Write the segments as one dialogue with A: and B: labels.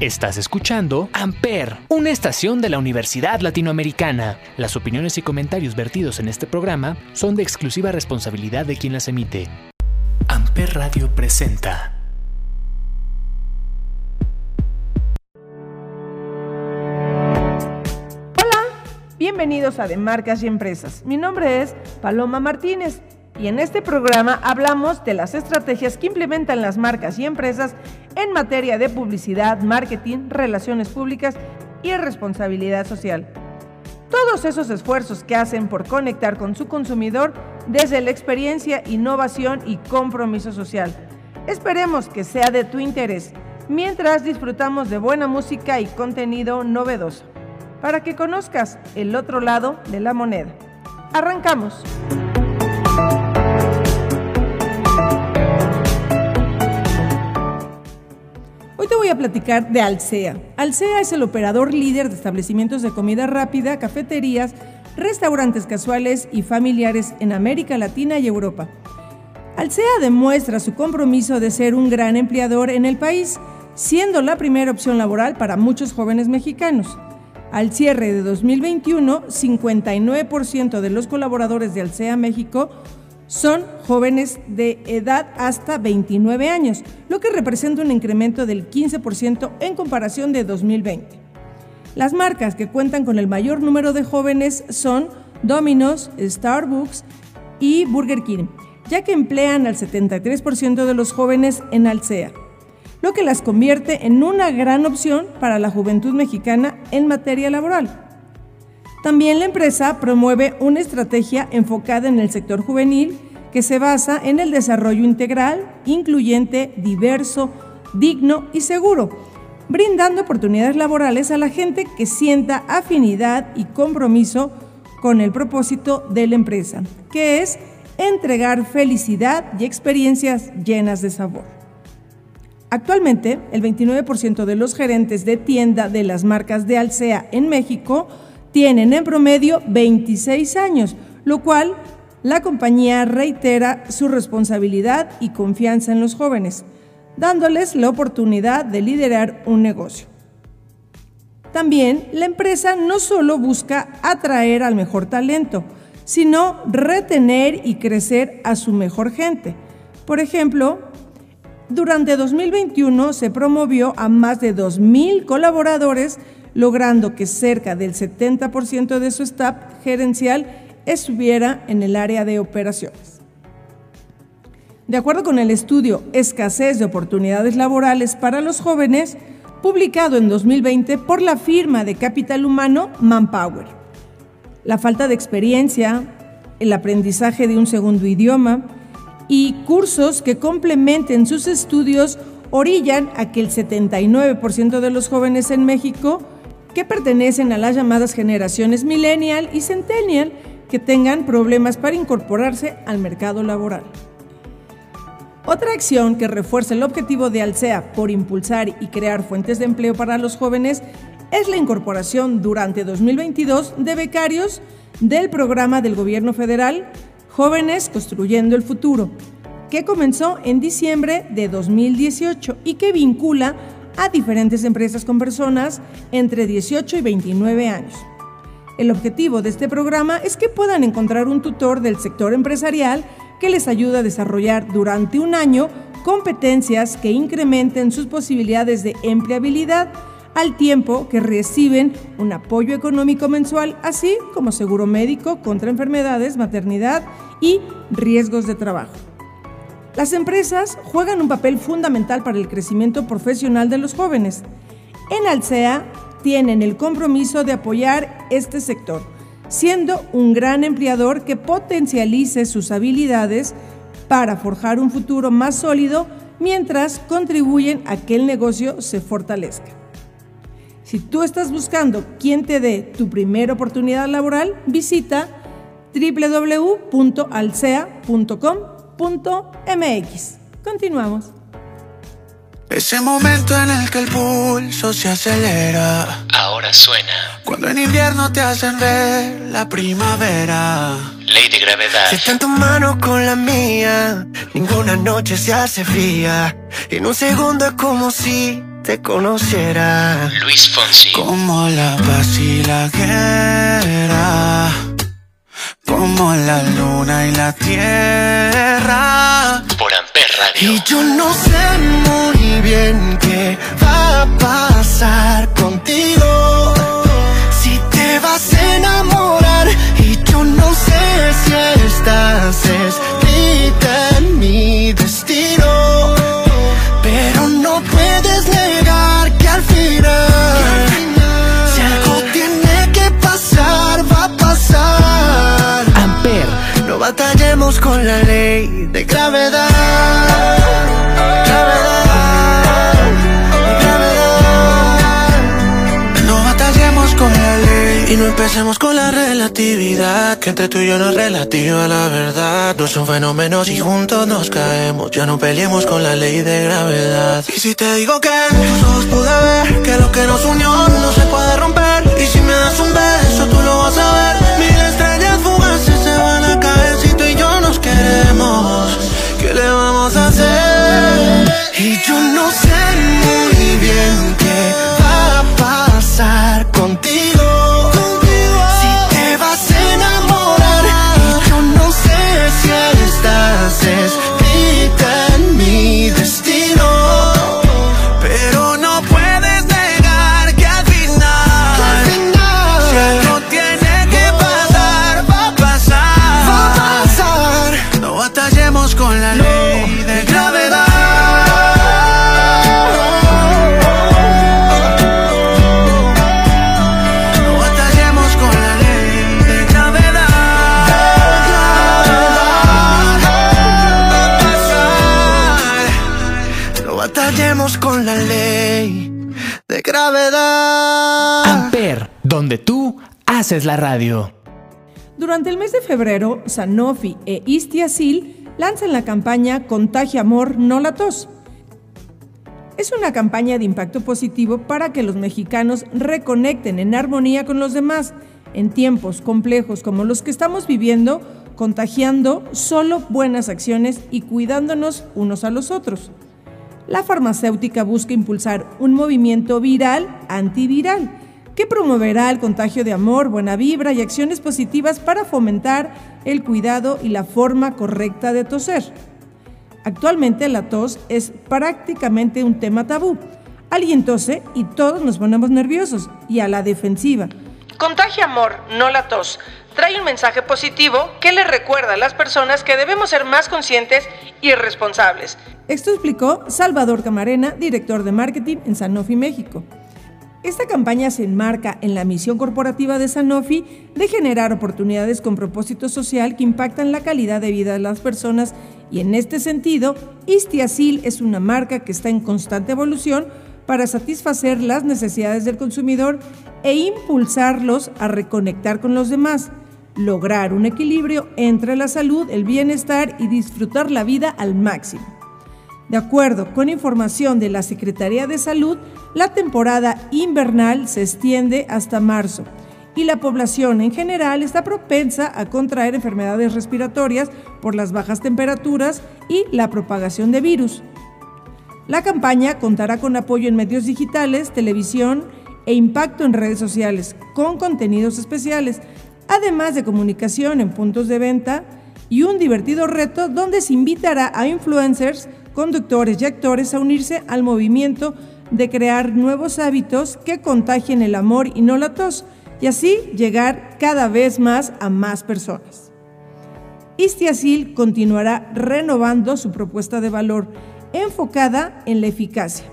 A: Estás escuchando Amper, una estación de la Universidad Latinoamericana. Las opiniones y comentarios vertidos en este programa son de exclusiva responsabilidad de quien las emite. Amper Radio presenta.
B: Hola, bienvenidos a De Marcas y Empresas. Mi nombre es Paloma Martínez y en este programa hablamos de las estrategias que implementan las marcas y empresas en materia de publicidad, marketing, relaciones públicas y responsabilidad social. Todos esos esfuerzos que hacen por conectar con su consumidor desde la experiencia, innovación y compromiso social. Esperemos que sea de tu interés mientras disfrutamos de buena música y contenido novedoso, para que conozcas el otro lado de la moneda. Arrancamos. A platicar de Alsea. Alsea es el operador líder de establecimientos de comida rápida, cafeterías, restaurantes casuales y familiares en América Latina y Europa. Alsea demuestra su compromiso de ser un gran empleador en el país, siendo la primera opción laboral para muchos jóvenes mexicanos. Al cierre de 2021, 59% de los colaboradores de Alsea México son jóvenes de edad hasta 29 años, lo que representa un incremento del 15% en comparación de 2020. Las marcas que cuentan con el mayor número de jóvenes son Domino's, Starbucks y Burger King, ya que emplean al 73% de los jóvenes en Alsea, lo que las convierte en una gran opción para la juventud mexicana en materia laboral. También la empresa promueve una estrategia enfocada en el sector juvenil que se basa en el desarrollo integral, incluyente, diverso, digno y seguro, brindando oportunidades laborales a la gente que sienta afinidad y compromiso con el propósito de la empresa, que es entregar felicidad y experiencias llenas de sabor. Actualmente, el 29% de los gerentes de tienda de las marcas de Alsea en México tienen en promedio 26 años, lo cual la compañía reitera su responsabilidad y confianza en los jóvenes, dándoles la oportunidad de liderar un negocio. También la empresa no solo busca atraer al mejor talento, sino retener y crecer a su mejor gente. Por ejemplo, durante 2021 se promovió a más de 2.000 colaboradores logrando que cerca del 70% de su staff gerencial estuviera en el área de operaciones. De acuerdo con el estudio Escasez de oportunidades laborales para los jóvenes, publicado en 2020 por la firma de capital humano Manpower, la falta de experiencia, el aprendizaje de un segundo idioma y cursos que complementen sus estudios orillan a que el 79% de los jóvenes en México que pertenecen a las llamadas generaciones millennial y centennial que tengan problemas para incorporarse al mercado laboral. Otra acción que refuerza el objetivo de Alsea por impulsar y crear fuentes de empleo para los jóvenes es la incorporación durante 2022 de becarios del programa del gobierno federal Jóvenes Construyendo el Futuro, que comenzó en diciembre de 2018 y que vincula a diferentes empresas con personas entre 18 y 29 años. El objetivo de este programa es que puedan encontrar un tutor del sector empresarial que les ayude a desarrollar durante un año competencias que incrementen sus posibilidades de empleabilidad al tiempo que reciben un apoyo económico mensual, así como seguro médico contra enfermedades, maternidad y riesgos de trabajo. Las empresas juegan un papel fundamental para el crecimiento profesional de los jóvenes. En Alsea tienen el compromiso de apoyar este sector, siendo un gran empleador que potencialice sus habilidades para forjar un futuro más sólido mientras contribuyen a que el negocio se fortalezca. Si tú estás buscando quién te dé tu primera oportunidad laboral, visita www.alsea.com mx Continuamos.
C: Ese momento en el que el pulso se acelera.
A: Ahora suena.
C: Cuando en invierno te hacen ver la primavera.
A: Ley de gravedad.
C: Si está en tu mano con la mía, ninguna noche se hace fría. En un segundo es como si te conociera.
A: Luis Fonsi.
C: Como la paz y la guerra. Como la luna y la tierra.
A: Radio.
C: Y yo no sé muy bien qué va a pasar contigo. Si te vas a enamorar. Y yo no sé si estás escrita en mi destino. Pero no puedes negar que al final, si algo tiene que pasar, va a pasar.
A: Amper.
C: No batallemos con la ley de gravedad. Y no empecemos con la relatividad. Que entre tú y yo no es relativa la verdad. No son fenómenos y juntos nos caemos. Ya no peleemos con la ley de gravedad. Y si te digo que tus ojos pude ver que lo que nos unió no se puede romper. Con la ley de gravedad. No batallemos con la ley de gravedad. Va a pasar. No batallemos con la ley de gravedad.
A: Amper, donde tú haces la radio.
B: Durante el mes de febrero, Sanofi e Istiazil lanzan la campaña Contagia Amor, no la tos. Es una campaña de impacto positivo para que los mexicanos reconecten en armonía con los demás en tiempos complejos como los que estamos viviendo, contagiando solo buenas acciones y cuidándonos unos a los otros. La farmacéutica busca impulsar un movimiento viral antiviral que promoverá el contagio de amor, buena vibra y acciones positivas para fomentar el cuidado y la forma correcta de toser. Actualmente la tos es prácticamente un tema tabú. Alguien tose y todos nos ponemos nerviosos y a la defensiva. Contagia amor, no la tos. Trae un mensaje positivo que le recuerda a las personas que debemos ser más conscientes y responsables. Esto explicó Salvador Camarena, director de marketing en Sanofi México. Esta campaña se enmarca en la misión corporativa de Sanofi de generar oportunidades con propósito social que impactan la calidad de vida de las personas y en este sentido, Istiazil es una marca que está en constante evolución para satisfacer las necesidades del consumidor e impulsarlos a reconectar con los demás, lograr un equilibrio entre la salud, el bienestar y disfrutar la vida al máximo. De acuerdo con información de la Secretaría de Salud, la temporada invernal se extiende hasta marzo y la población en general está propensa a contraer enfermedades respiratorias por las bajas temperaturas y la propagación de virus. La campaña contará con apoyo en medios digitales, televisión e impacto en redes sociales, con contenidos especiales, además de comunicación en puntos de venta y un divertido reto donde se invitará a influencers, conductores y actores a unirse al movimiento de crear nuevos hábitos que contagien el amor y no la tos, y así llegar cada vez más a más personas. Istiazil continuará renovando su propuesta de valor enfocada en la eficacia,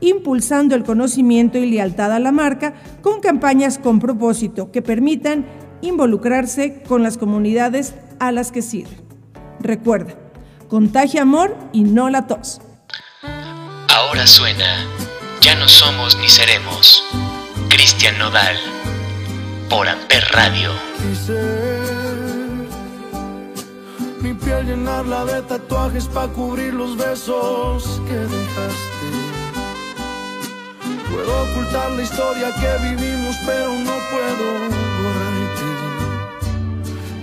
B: impulsando el conocimiento y lealtad a la marca con campañas con propósito que permitan involucrarse con las comunidades a las que sirve. Recuerda, contagia amor y no la tos.
A: Ahora suena, ya no somos ni seremos. Cristian Nodal, por Amper Radio.
D: Mi piel llenarla de tatuajes para cubrir los besos que dejaste. Puedo ocultar la historia que vivimos, pero no puedo borrarte.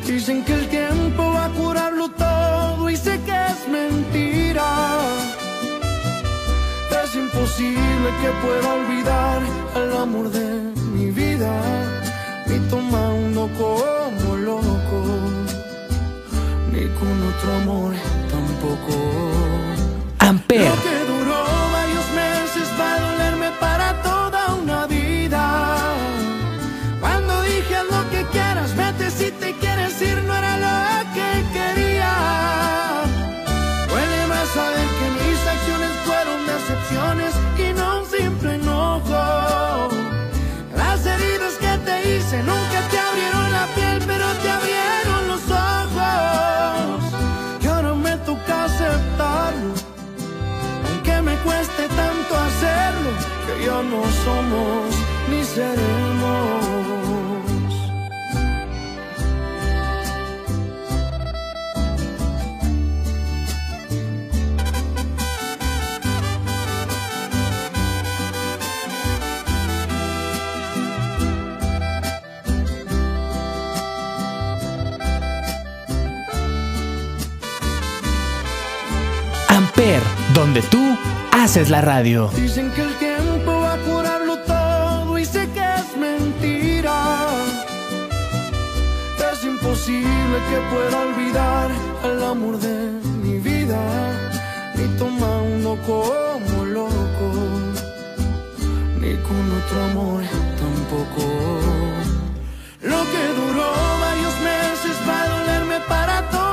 D: Dicen que el tiempo va a curarlo todo y sé que es mentira. Es imposible que pueda olvidar al amor de mi vida, ni tomando como loco, ni con otro amor tampoco.
A: Amper. Donde tú haces la radio.
D: Dicen que el tiempo va a curarlo todo y sé que es mentira. Es imposible que pueda olvidar al amor de mi vida, ni tomando como loco, ni con otro amor tampoco. Lo que duró varios meses va a dolerme para toda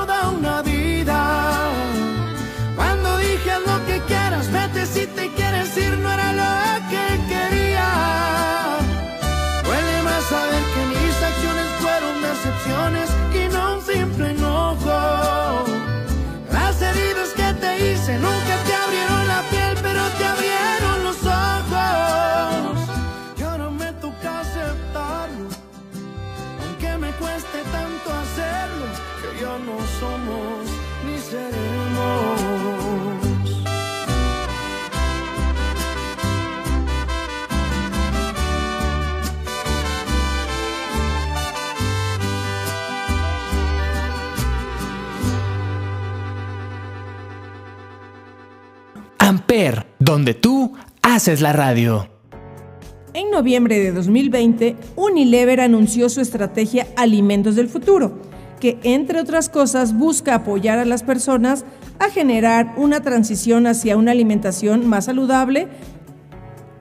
A: donde tú haces la radio.
B: En noviembre de 2020, Unilever anunció su estrategia Alimentos del Futuro, que entre otras cosas busca apoyar a las personas a generar una transición hacia una alimentación más saludable,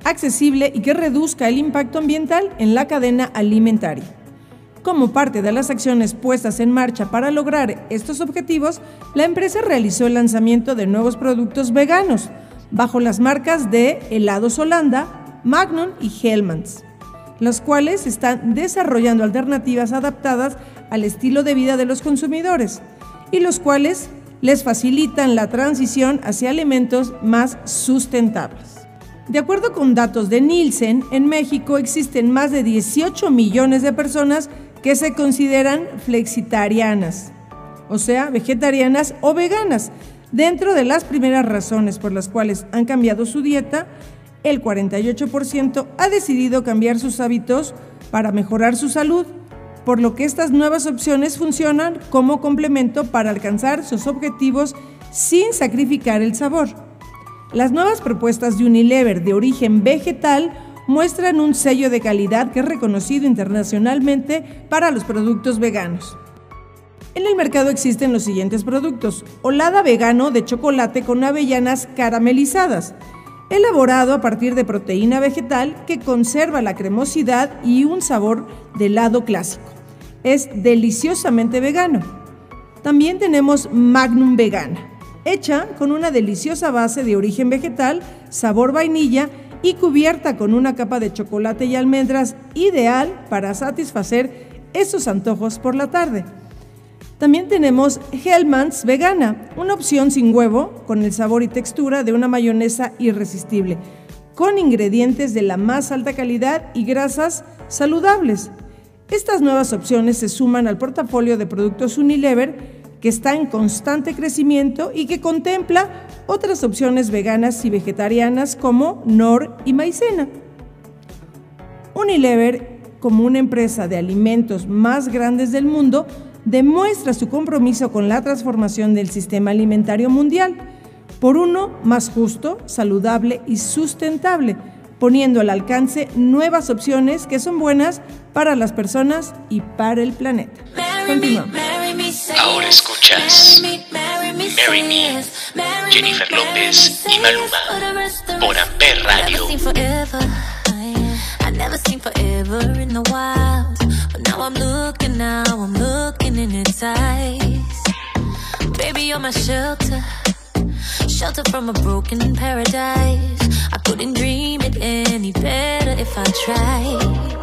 B: accesible y que reduzca el impacto ambiental en la cadena alimentaria. Como parte de las acciones puestas en marcha para lograr estos objetivos, la empresa realizó el lanzamiento de nuevos productos veganos bajo las marcas de Helados Holanda, Magnum y Hellmann's, los cuales están desarrollando alternativas adaptadas al estilo de vida de los consumidores y los cuales les facilitan la transición hacia alimentos más sustentables. De acuerdo con datos de Nielsen, en México existen más de 18 millones de personas que se consideran flexitarianas, o sea, vegetarianas o veganas. Dentro de las primeras razones por las cuales han cambiado su dieta, el 48% ha decidido cambiar sus hábitos para mejorar su salud, por lo que estas nuevas opciones funcionan como complemento para alcanzar sus objetivos sin sacrificar el sabor. Las nuevas propuestas de Unilever de origen vegetal muestran un sello de calidad que es reconocido internacionalmente para los productos veganos. En el mercado existen los siguientes productos. Olada vegano de chocolate con avellanas caramelizadas, elaborado a partir de proteína vegetal que conserva la cremosidad y un sabor de helado clásico. Es deliciosamente vegano. También tenemos Magnum Vegana, hecha con una deliciosa base de origen vegetal, sabor vainilla y cubierta con una capa de chocolate y almendras, ideal para satisfacer esos antojos por la tarde. También tenemos Hellmann's Vegana, una opción sin huevo con el sabor y textura de una mayonesa irresistible, con ingredientes de la más alta calidad y grasas saludables. Estas nuevas opciones se suman al portafolio de productos Unilever que está en constante crecimiento y que contempla otras opciones veganas y vegetarianas como Nor y Maicena. Unilever, como una empresa de alimentos más grandes del mundo, demuestra su compromiso con la transformación del sistema alimentario mundial, por uno más justo, saludable y sustentable, poniendo al alcance nuevas opciones que son buenas para las personas y para el planeta. Continuamos.
E: Ahora escuchas Marry Me, Jennifer López y Maluma por Amper Radio. But now I'm looking, now I'm looking in its eyes. Baby, you're my shelter. Shelter from a broken paradise. I couldn't dream it any better if I tried.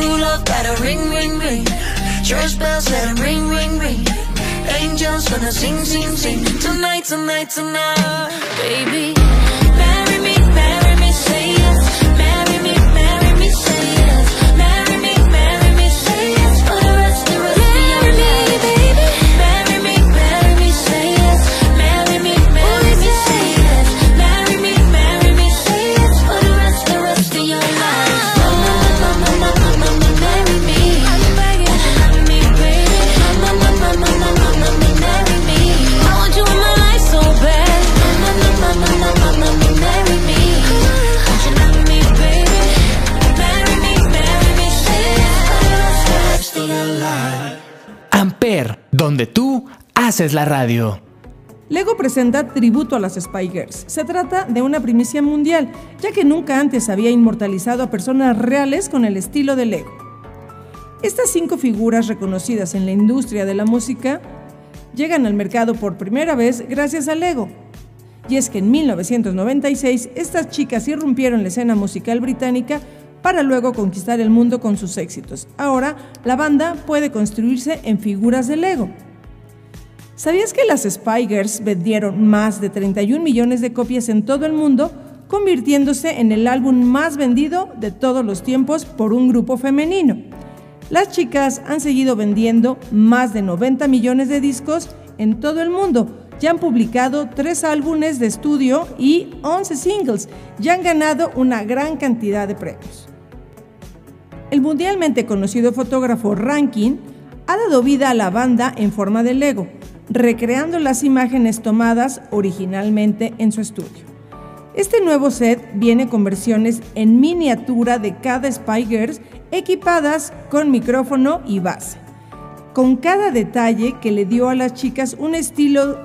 F: True love a ring, ring, ring. Church bells let them ring, ring, ring. Angels gonna sing, sing, sing. Tonight, tonight, tonight, baby. Marry me, marry me,
E: haces la radio.
B: Lego presenta tributo a las Spy. Se trata de una primicia mundial, ya que nunca antes había inmortalizado a personas reales con el estilo de Lego. Estas cinco figuras reconocidas en la industria de la música llegan al mercado por primera vez gracias a Lego. Y es que en 1996 estas chicas irrumpieron la escena musical británica para luego conquistar el mundo con sus éxitos. Ahora, la banda puede construirse en figuras de Lego. ¿Sabías que las Spygers vendieron más de 31 millones de copias en todo el mundo, convirtiéndose en el álbum más vendido de todos los tiempos por un grupo femenino? Las chicas han seguido vendiendo más de 90 millones de discos en todo el mundo, ya han publicado tres álbumes de estudio y 11 singles y han ganado una gran cantidad de premios. El mundialmente conocido fotógrafo Rankin ha dado vida a la banda en forma de Lego, recreando las imágenes tomadas originalmente en su estudio. Este nuevo set viene con versiones en miniatura de cada Spy Girls equipadas con micrófono y base, con cada detalle que le dio a las chicas un estilo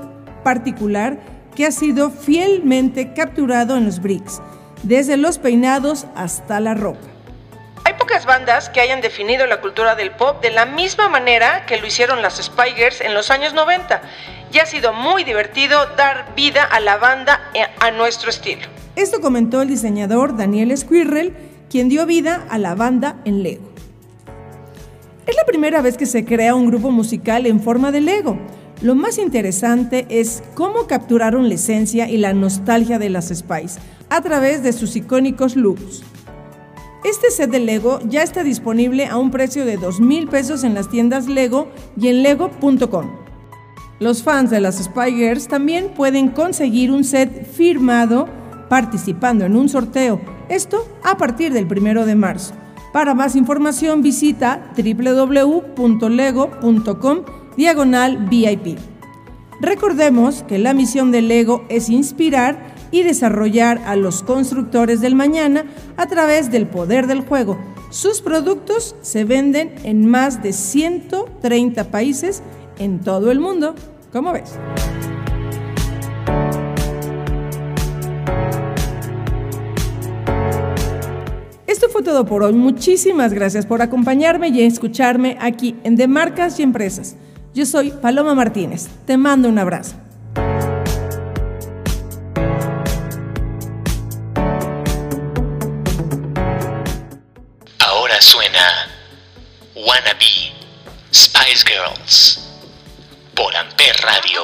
B: particular que ha sido fielmente capturado en los bricks, desde los peinados hasta la ropa. Hay pocas bandas que hayan definido la cultura del pop de la misma manera que lo hicieron las Spygers en los años 90 y ha sido muy divertido dar vida a la banda a nuestro estilo. Esto comentó el diseñador Daniel Squirrel, quien dio vida a la banda en Lego. Es la primera vez que se crea un grupo musical en forma de Lego. Lo más interesante es cómo capturaron la esencia y la nostalgia de las Spice a través de sus icónicos looks. Este set de Lego ya está disponible a un precio de 2 mil pesos en las tiendas Lego y en lego.com. Los fans de las Spy Girls también pueden conseguir un set firmado participando en un sorteo, esto a partir del 1 de marzo. Para más información visita www.lego.com diagonal VIP. Recordemos que la misión del Lego es inspirar y desarrollar a los constructores del mañana a través del poder del juego. Sus productos se venden en más de 130 países en todo el mundo. ¿Cómo ves? Esto fue todo por hoy. Muchísimas gracias por acompañarme y escucharme aquí en De Marcas y Empresas. Yo soy Paloma Martínez. Te mando un abrazo.
A: Spice Girls por Amper Radio.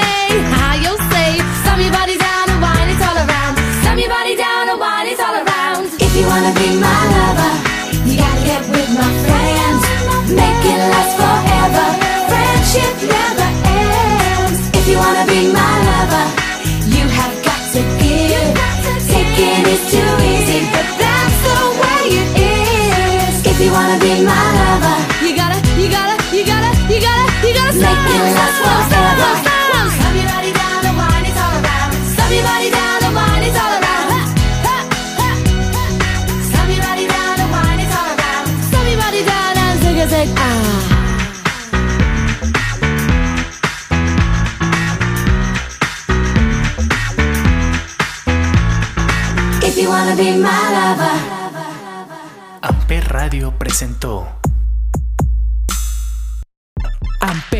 A: Amper Radio presentó